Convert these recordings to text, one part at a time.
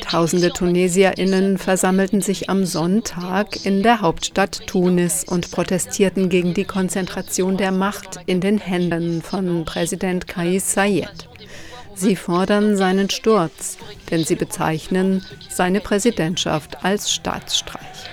Tausende Tunesierinnen versammelten sich am Sonntag in der Hauptstadt Tunis und protestierten gegen die Konzentration der Macht in den Händen von Präsident Kais Sayed. Sie fordern seinen Sturz, denn sie bezeichnen seine Präsidentschaft als Staatsstreich.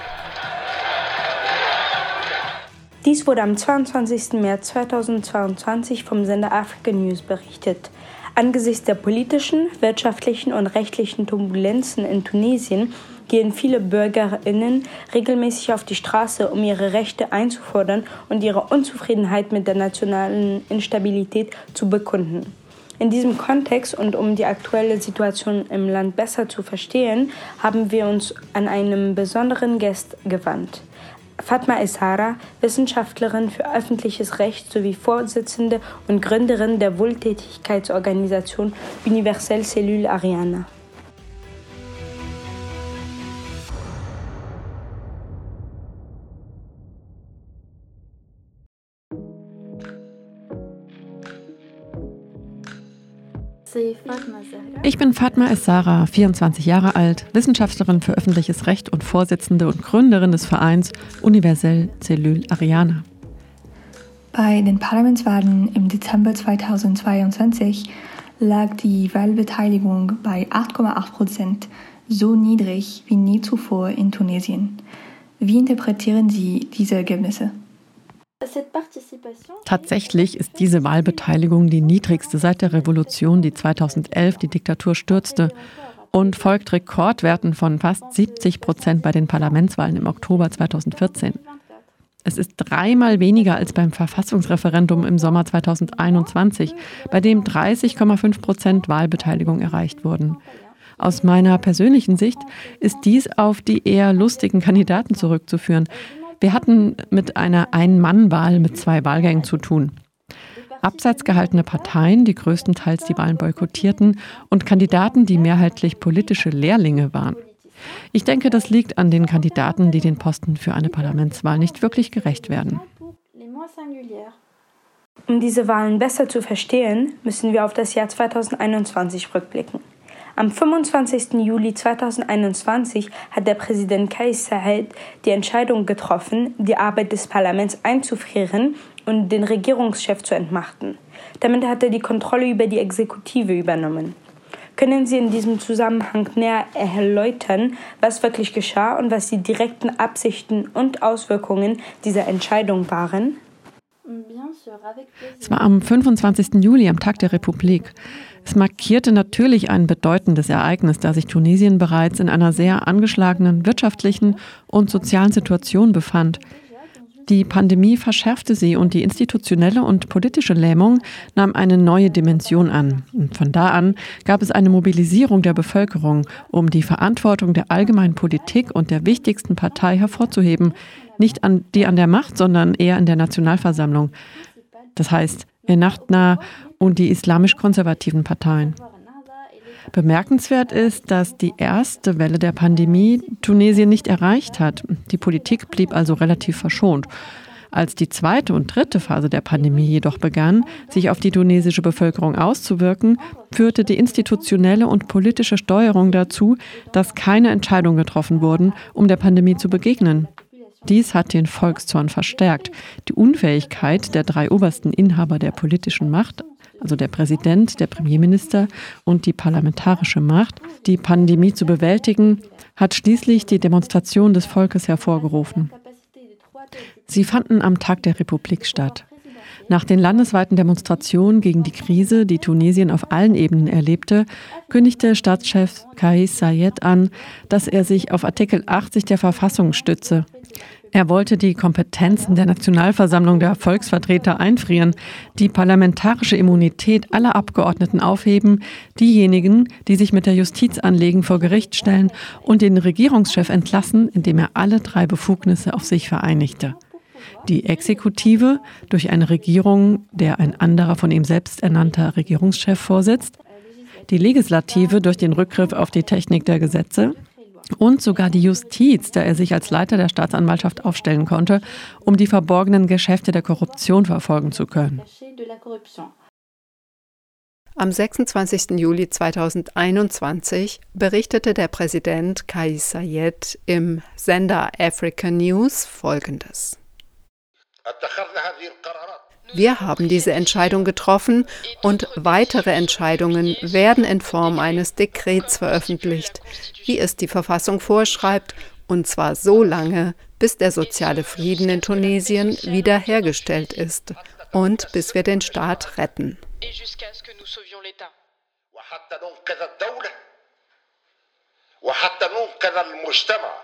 Dies wurde am 22. März 2022 vom Sender Africa News berichtet. Angesichts der politischen, wirtschaftlichen und rechtlichen Turbulenzen in Tunesien gehen viele Bürgerinnen regelmäßig auf die Straße, um ihre Rechte einzufordern und ihre Unzufriedenheit mit der nationalen Instabilität zu bekunden. In diesem Kontext und um die aktuelle Situation im Land besser zu verstehen, haben wir uns an einen besonderen Gast gewandt. Fatma Essara, Wissenschaftlerin für öffentliches Recht sowie Vorsitzende und Gründerin der Wohltätigkeitsorganisation Universelle Cellule Ariana. Ich bin Fatma Essara, 24 Jahre alt, Wissenschaftlerin für öffentliches Recht und Vorsitzende und Gründerin des Vereins Universell Cellule Ariana. Bei den Parlamentswahlen im Dezember 2022 lag die Wahlbeteiligung bei 8,8 Prozent, so niedrig wie nie zuvor in Tunesien. Wie interpretieren Sie diese Ergebnisse? Tatsächlich ist diese Wahlbeteiligung die niedrigste seit der Revolution, die 2011 die Diktatur stürzte und folgt Rekordwerten von fast 70 Prozent bei den Parlamentswahlen im Oktober 2014. Es ist dreimal weniger als beim Verfassungsreferendum im Sommer 2021, bei dem 30,5 Prozent Wahlbeteiligung erreicht wurden. Aus meiner persönlichen Sicht ist dies auf die eher lustigen Kandidaten zurückzuführen, wir hatten mit einer Ein-Mann-Wahl mit zwei Wahlgängen zu tun. Abseits gehaltene Parteien, die größtenteils die Wahlen boykottierten, und Kandidaten, die mehrheitlich politische Lehrlinge waren. Ich denke, das liegt an den Kandidaten, die den Posten für eine Parlamentswahl nicht wirklich gerecht werden. Um diese Wahlen besser zu verstehen, müssen wir auf das Jahr 2021 rückblicken. Am 25. Juli 2021 hat der Präsident Kais Said die Entscheidung getroffen, die Arbeit des Parlaments einzufrieren und den Regierungschef zu entmachten. Damit hat er die Kontrolle über die Exekutive übernommen. Können Sie in diesem Zusammenhang näher erläutern, was wirklich geschah und was die direkten Absichten und Auswirkungen dieser Entscheidung waren? Es war am 25. Juli, am Tag der Republik. Es markierte natürlich ein bedeutendes Ereignis, da sich Tunesien bereits in einer sehr angeschlagenen wirtschaftlichen und sozialen Situation befand. Die Pandemie verschärfte sie und die institutionelle und politische Lähmung nahm eine neue Dimension an. Und von da an gab es eine Mobilisierung der Bevölkerung, um die Verantwortung der allgemeinen Politik und der wichtigsten Partei hervorzuheben, nicht an die an der Macht, sondern eher in der Nationalversammlung. Das heißt, Ennachtna und die islamisch-konservativen Parteien. Bemerkenswert ist, dass die erste Welle der Pandemie Tunesien nicht erreicht hat. Die Politik blieb also relativ verschont. Als die zweite und dritte Phase der Pandemie jedoch begann, sich auf die tunesische Bevölkerung auszuwirken, führte die institutionelle und politische Steuerung dazu, dass keine Entscheidungen getroffen wurden, um der Pandemie zu begegnen. Dies hat den Volkszorn verstärkt. Die Unfähigkeit der drei obersten Inhaber der politischen Macht, also der Präsident, der Premierminister und die parlamentarische Macht, die Pandemie zu bewältigen, hat schließlich die Demonstration des Volkes hervorgerufen. Sie fanden am Tag der Republik statt. Nach den landesweiten Demonstrationen gegen die Krise, die Tunesien auf allen Ebenen erlebte, kündigte Staatschef Kais Sayed an, dass er sich auf Artikel 80 der Verfassung stütze. Er wollte die Kompetenzen der Nationalversammlung der Volksvertreter einfrieren, die parlamentarische Immunität aller Abgeordneten aufheben, diejenigen, die sich mit der Justiz anlegen, vor Gericht stellen und den Regierungschef entlassen, indem er alle drei Befugnisse auf sich vereinigte. Die Exekutive durch eine Regierung, der ein anderer von ihm selbst ernannter Regierungschef vorsitzt, die Legislative durch den Rückgriff auf die Technik der Gesetze, und sogar die Justiz, da er sich als Leiter der Staatsanwaltschaft aufstellen konnte, um die verborgenen Geschäfte der Korruption verfolgen zu können. Am 26. Juli 2021 berichtete der Präsident Kais Sayed im Sender Africa News Folgendes. Wir haben diese Entscheidung getroffen und weitere Entscheidungen werden in Form eines Dekrets veröffentlicht, wie es die Verfassung vorschreibt, und zwar so lange, bis der soziale Frieden in Tunesien wiederhergestellt ist und bis wir den Staat retten. وحتى ننقذ المجتمع äh, äh,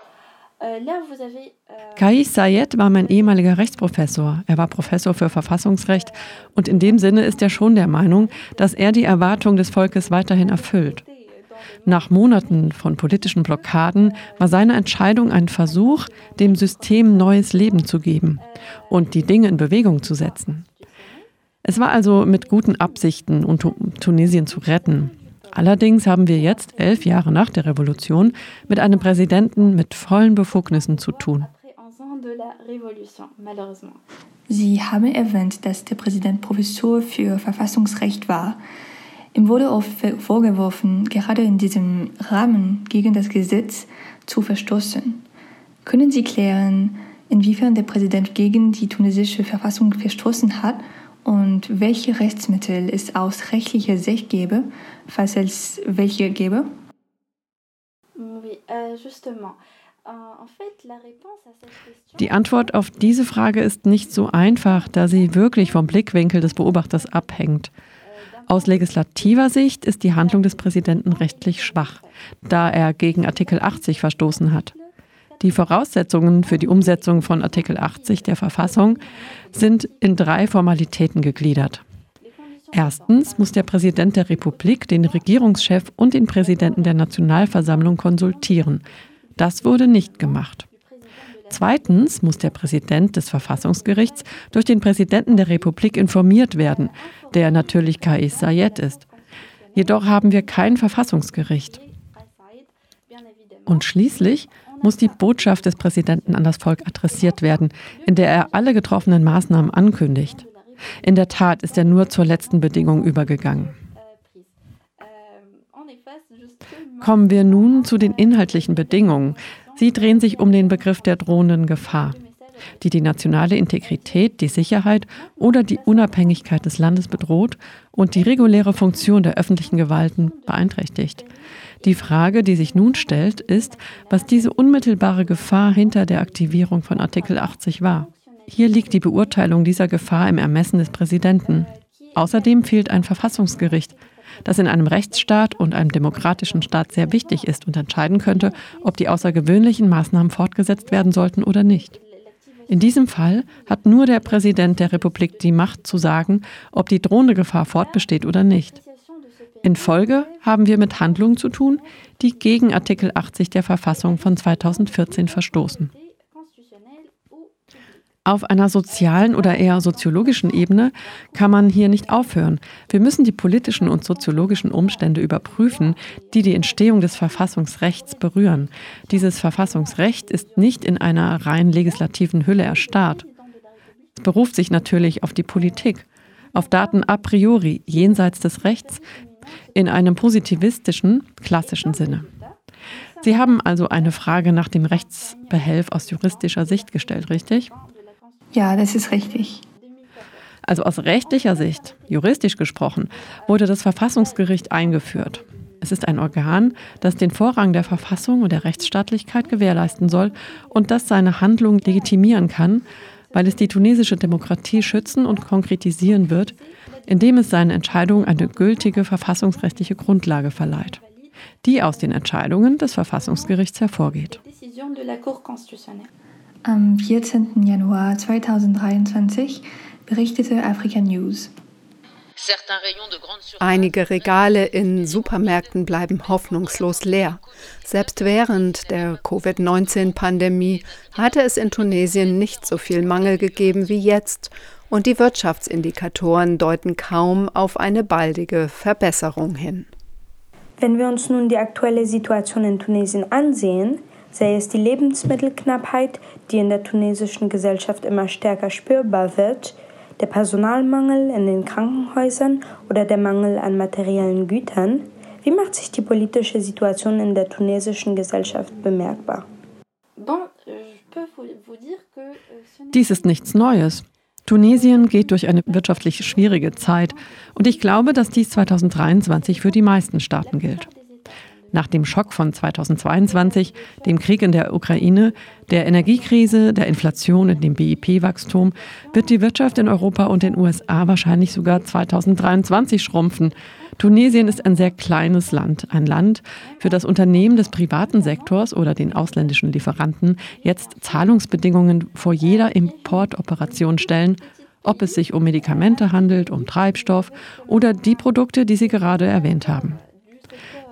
Kais Sayed war mein ehemaliger Rechtsprofessor. Er war Professor für Verfassungsrecht und in dem Sinne ist er schon der Meinung, dass er die Erwartungen des Volkes weiterhin erfüllt. Nach Monaten von politischen Blockaden war seine Entscheidung ein Versuch, dem System neues Leben zu geben und die Dinge in Bewegung zu setzen. Es war also mit guten Absichten, um Tunesien zu retten. Allerdings haben wir jetzt, elf Jahre nach der Revolution, mit einem Präsidenten mit vollen Befugnissen zu tun. Sie haben erwähnt, dass der Präsident Professor für Verfassungsrecht war. Ihm wurde oft vorgeworfen, gerade in diesem Rahmen gegen das Gesetz zu verstoßen. Können Sie klären, inwiefern der Präsident gegen die tunesische Verfassung verstoßen hat und welche Rechtsmittel es aus rechtlicher Sicht gäbe, falls es welche gäbe? Euh, euh, die Antwort auf diese Frage ist nicht so einfach, da sie wirklich vom Blickwinkel des Beobachters abhängt. Aus legislativer Sicht ist die Handlung des Präsidenten rechtlich schwach, da er gegen Artikel 80 verstoßen hat. Die Voraussetzungen für die Umsetzung von Artikel 80 der Verfassung sind in drei Formalitäten gegliedert. Erstens muss der Präsident der Republik den Regierungschef und den Präsidenten der Nationalversammlung konsultieren. Das wurde nicht gemacht. Zweitens muss der Präsident des Verfassungsgerichts durch den Präsidenten der Republik informiert werden, der natürlich Kais Sayed ist. Jedoch haben wir kein Verfassungsgericht. Und schließlich muss die Botschaft des Präsidenten an das Volk adressiert werden, in der er alle getroffenen Maßnahmen ankündigt. In der Tat ist er nur zur letzten Bedingung übergegangen. Kommen wir nun zu den inhaltlichen Bedingungen. Sie drehen sich um den Begriff der drohenden Gefahr, die die nationale Integrität, die Sicherheit oder die Unabhängigkeit des Landes bedroht und die reguläre Funktion der öffentlichen Gewalten beeinträchtigt. Die Frage, die sich nun stellt, ist, was diese unmittelbare Gefahr hinter der Aktivierung von Artikel 80 war. Hier liegt die Beurteilung dieser Gefahr im Ermessen des Präsidenten. Außerdem fehlt ein Verfassungsgericht, das in einem Rechtsstaat und einem demokratischen Staat sehr wichtig ist und entscheiden könnte, ob die außergewöhnlichen Maßnahmen fortgesetzt werden sollten oder nicht. In diesem Fall hat nur der Präsident der Republik die Macht zu sagen, ob die drohende Gefahr fortbesteht oder nicht. In Folge haben wir mit Handlungen zu tun, die gegen Artikel 80 der Verfassung von 2014 verstoßen. Auf einer sozialen oder eher soziologischen Ebene kann man hier nicht aufhören. Wir müssen die politischen und soziologischen Umstände überprüfen, die die Entstehung des Verfassungsrechts berühren. Dieses Verfassungsrecht ist nicht in einer rein legislativen Hülle erstarrt. Es beruft sich natürlich auf die Politik, auf Daten a priori jenseits des Rechts, in einem positivistischen, klassischen Sinne. Sie haben also eine Frage nach dem Rechtsbehelf aus juristischer Sicht gestellt, richtig? Ja, das ist richtig. Also aus rechtlicher Sicht, juristisch gesprochen, wurde das Verfassungsgericht eingeführt. Es ist ein Organ, das den Vorrang der Verfassung und der Rechtsstaatlichkeit gewährleisten soll und das seine Handlung legitimieren kann, weil es die tunesische Demokratie schützen und konkretisieren wird, indem es seinen Entscheidungen eine gültige verfassungsrechtliche Grundlage verleiht, die aus den Entscheidungen des Verfassungsgerichts hervorgeht. Am 14. Januar 2023 berichtete Africa News. Einige Regale in Supermärkten bleiben hoffnungslos leer. Selbst während der Covid-19-Pandemie hatte es in Tunesien nicht so viel Mangel gegeben wie jetzt und die Wirtschaftsindikatoren deuten kaum auf eine baldige Verbesserung hin. Wenn wir uns nun die aktuelle Situation in Tunesien ansehen, sei es die Lebensmittelknappheit, die in der tunesischen Gesellschaft immer stärker spürbar wird, der Personalmangel in den Krankenhäusern oder der Mangel an materiellen Gütern? Wie macht sich die politische Situation in der tunesischen Gesellschaft bemerkbar? Dies ist nichts Neues. Tunesien geht durch eine wirtschaftlich schwierige Zeit und ich glaube, dass dies 2023 für die meisten Staaten gilt. Nach dem Schock von 2022, dem Krieg in der Ukraine, der Energiekrise, der Inflation und dem BIP-Wachstum wird die Wirtschaft in Europa und den USA wahrscheinlich sogar 2023 schrumpfen. Tunesien ist ein sehr kleines Land, ein Land, für das Unternehmen des privaten Sektors oder den ausländischen Lieferanten jetzt Zahlungsbedingungen vor jeder Importoperation stellen, ob es sich um Medikamente handelt, um Treibstoff oder die Produkte, die Sie gerade erwähnt haben.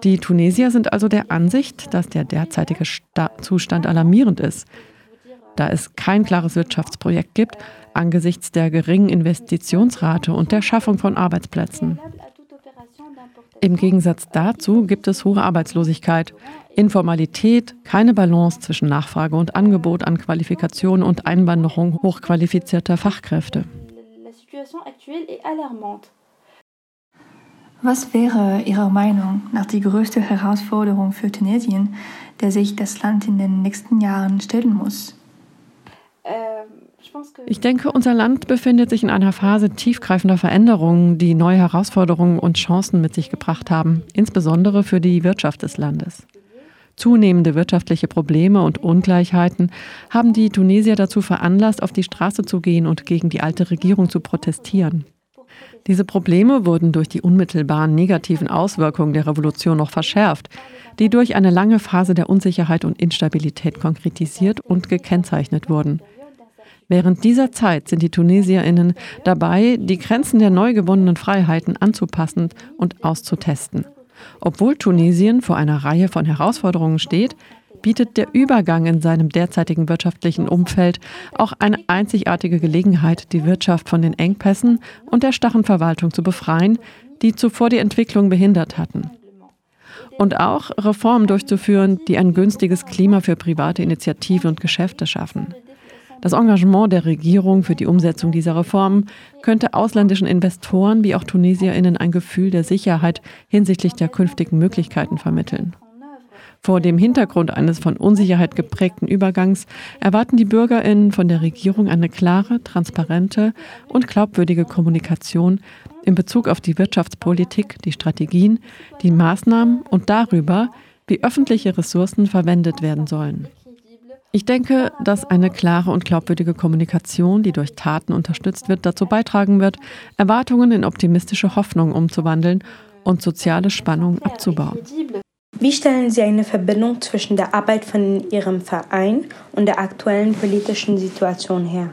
Die Tunesier sind also der Ansicht, dass der derzeitige Sta Zustand alarmierend ist. Da es kein klares Wirtschaftsprojekt gibt, angesichts der geringen Investitionsrate und der Schaffung von Arbeitsplätzen. Im Gegensatz dazu gibt es hohe Arbeitslosigkeit, Informalität, keine Balance zwischen Nachfrage und Angebot an Qualifikationen und Einwanderung hochqualifizierter Fachkräfte. Was wäre Ihrer Meinung nach die größte Herausforderung für Tunesien, der sich das Land in den nächsten Jahren stellen muss? Ich denke, unser Land befindet sich in einer Phase tiefgreifender Veränderungen, die neue Herausforderungen und Chancen mit sich gebracht haben, insbesondere für die Wirtschaft des Landes. Zunehmende wirtschaftliche Probleme und Ungleichheiten haben die Tunesier dazu veranlasst, auf die Straße zu gehen und gegen die alte Regierung zu protestieren. Diese Probleme wurden durch die unmittelbaren negativen Auswirkungen der Revolution noch verschärft, die durch eine lange Phase der Unsicherheit und Instabilität konkretisiert und gekennzeichnet wurden. Während dieser Zeit sind die Tunesierinnen dabei, die Grenzen der neu gewonnenen Freiheiten anzupassen und auszutesten. Obwohl Tunesien vor einer Reihe von Herausforderungen steht, bietet der Übergang in seinem derzeitigen wirtschaftlichen Umfeld auch eine einzigartige Gelegenheit, die Wirtschaft von den Engpässen und der starren Verwaltung zu befreien, die zuvor die Entwicklung behindert hatten. Und auch Reformen durchzuführen, die ein günstiges Klima für private Initiativen und Geschäfte schaffen. Das Engagement der Regierung für die Umsetzung dieser Reformen könnte ausländischen Investoren wie auch Tunesierinnen ein Gefühl der Sicherheit hinsichtlich der künftigen Möglichkeiten vermitteln. Vor dem Hintergrund eines von Unsicherheit geprägten Übergangs erwarten die Bürgerinnen von der Regierung eine klare, transparente und glaubwürdige Kommunikation in Bezug auf die Wirtschaftspolitik, die Strategien, die Maßnahmen und darüber, wie öffentliche Ressourcen verwendet werden sollen. Ich denke, dass eine klare und glaubwürdige Kommunikation, die durch Taten unterstützt wird, dazu beitragen wird, Erwartungen in optimistische Hoffnung umzuwandeln und soziale Spannungen abzubauen. Wie stellen Sie eine Verbindung zwischen der Arbeit von Ihrem Verein und der aktuellen politischen Situation her?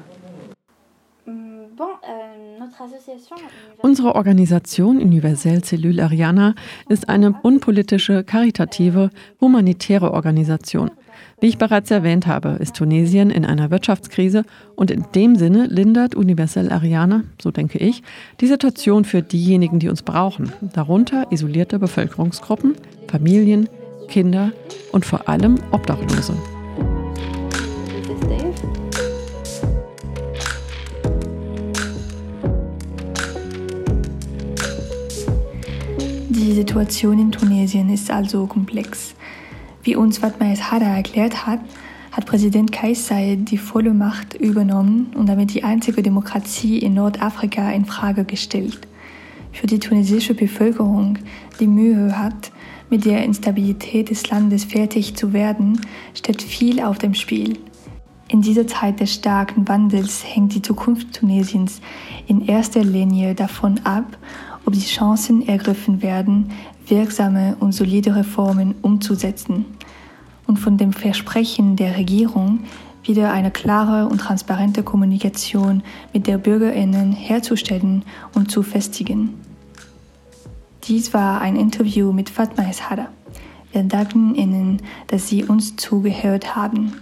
Unsere Organisation Universelle Cellule Ariana ist eine unpolitische, karitative, humanitäre Organisation. Wie ich bereits erwähnt habe, ist Tunesien in einer Wirtschaftskrise und in dem Sinne lindert Universelle Ariana, so denke ich, die Situation für diejenigen, die uns brauchen, darunter isolierte Bevölkerungsgruppen, Familien, Kinder und vor allem Obdachlose. Die Situation in Tunesien ist also komplex. Wie uns Fatma Hada erklärt hat, hat Präsident Kais die volle Macht übernommen und damit die einzige Demokratie in Nordafrika in Frage gestellt. Für die tunesische Bevölkerung, die Mühe hat, mit der Instabilität des Landes fertig zu werden, steht viel auf dem Spiel. In dieser Zeit des starken Wandels hängt die Zukunft Tunesiens in erster Linie davon ab, ob die Chancen ergriffen werden, wirksame und solide Reformen umzusetzen und von dem Versprechen der Regierung, wieder eine klare und transparente Kommunikation mit der Bürgerinnen herzustellen und zu festigen. Dies war ein Interview mit Fatma Eshada. Wir danken Ihnen, dass Sie uns zugehört haben.